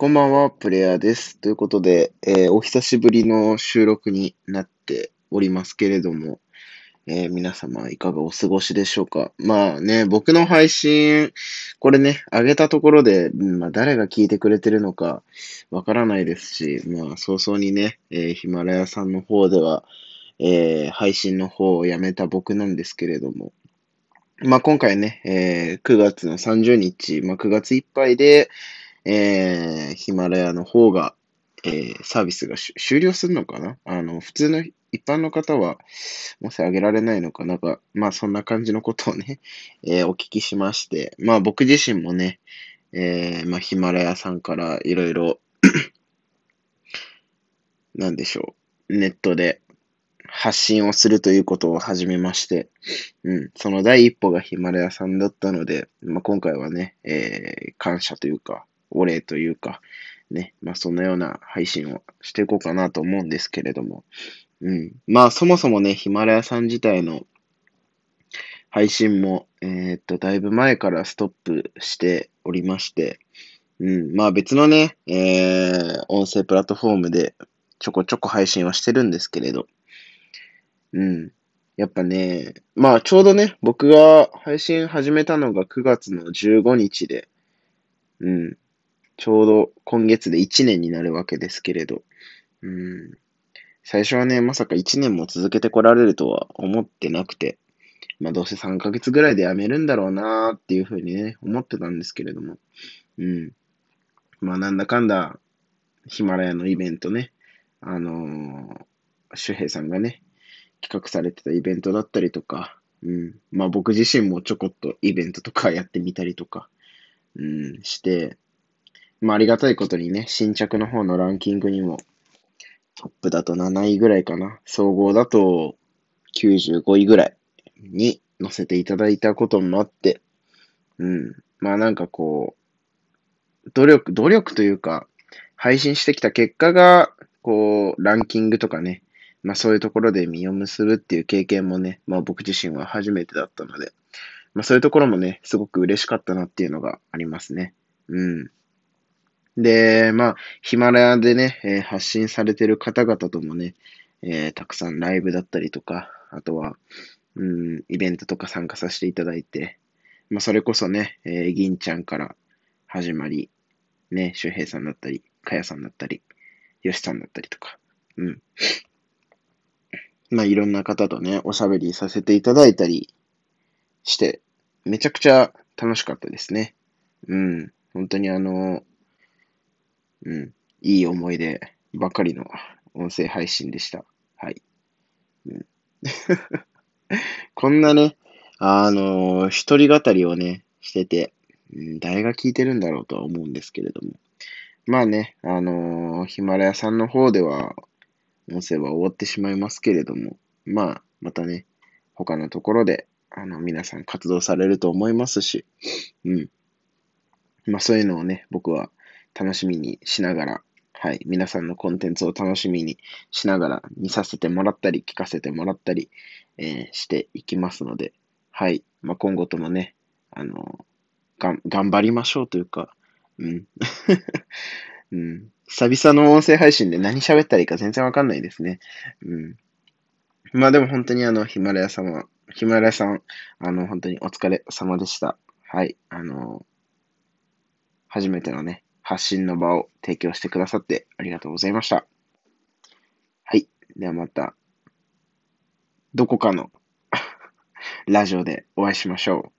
こんばんは、プレイヤーです。ということで、えー、お久しぶりの収録になっておりますけれども、えー、皆様いかがお過ごしでしょうかまあね、僕の配信、これね、上げたところで、まあ、誰が聞いてくれてるのかわからないですし、まあ早々にね、えー、ヒマラヤさんの方では、え、配信の方をやめた僕なんですけれども、まあ今回ね、え、9月の30日、まあ9月いっぱいで、えー、ヒマラヤの方が、えー、サービスが終了するのかな？あの、普通の一般の方は、もしあげられないのか？なんか、まあそんな感じのことをね、えー、お聞きしまして、まあ僕自身もね、えー、まあヒマラヤさんからいろいろ なんでしょう、ネットで発信をするということを始めまして、うん、その第一歩がヒマラヤさんだったので、まあ、今回はね、えー、感謝というか、お礼というか、ね、まあそのような配信をしていこうかなと思うんですけれども、うん。まあそもそもね、ヒマラヤさん自体の配信も、えー、っと、だいぶ前からストップしておりまして、うん。まあ別のね、えー、音声プラットフォームでちょこちょこ配信はしてるんですけれど、うん。やっぱね、まあちょうどね、僕が配信始めたのが9月の15日で、うん。ちょうど今月で1年になるわけですけれど、うん、最初はね、まさか1年も続けてこられるとは思ってなくて、まあどうせ3ヶ月ぐらいで辞めるんだろうなーっていうふうにね、思ってたんですけれども、うん。まあなんだかんだ、ヒマラヤのイベントね、あのー、周平さんがね、企画されてたイベントだったりとか、うん。まあ僕自身もちょこっとイベントとかやってみたりとか、うん、して、まあ、ありがたいことにね、新着の方のランキングにも、トップだと7位ぐらいかな。総合だと95位ぐらいに載せていただいたこともあって、うん。まあなんかこう、努力、努力というか、配信してきた結果が、こう、ランキングとかね、まあそういうところで実を結ぶっていう経験もね、まあ僕自身は初めてだったので、まあそういうところもね、すごく嬉しかったなっていうのがありますね。うん。で、まあ、ヒマラヤでね、えー、発信されてる方々ともね、えー、たくさんライブだったりとか、あとは、うん、イベントとか参加させていただいて、まあ、それこそね、えー、銀ちゃんから始まり、ね、周平さんだったり、かやさんだったり、よしさんだったりとか、うん。まあ、いろんな方とね、おしゃべりさせていただいたりして、めちゃくちゃ楽しかったですね。うん。本当にあの、うん。いい思い出ばかりの音声配信でした。はい。うん、こんなね、あのー、一人語りをね、してて、うん、誰が聞いてるんだろうとは思うんですけれども。まあね、あのー、ヒマラヤさんの方では、音声は終わってしまいますけれども、まあ、またね、他のところで、あの、皆さん活動されると思いますし、うん。まあそういうのをね、僕は楽しみにしながら、はい、皆さんのコンテンツを楽しみにしながら見させてもらったり、聞かせてもらったり、えー、していきますので、はい、まあ、今後ともね、あのがん、頑張りましょうというか、うん。うん。久々の音声配信で何喋ったらいいか全然わかんないですね。うん。まあでも本当にあの、ヒマラヤ様、ヒマラヤさん、あの、本当にお疲れ様でした。はい。あの、初めてのね、発信の場を提供してくださってありがとうございました。はい。ではまた、どこかの ラジオでお会いしましょう。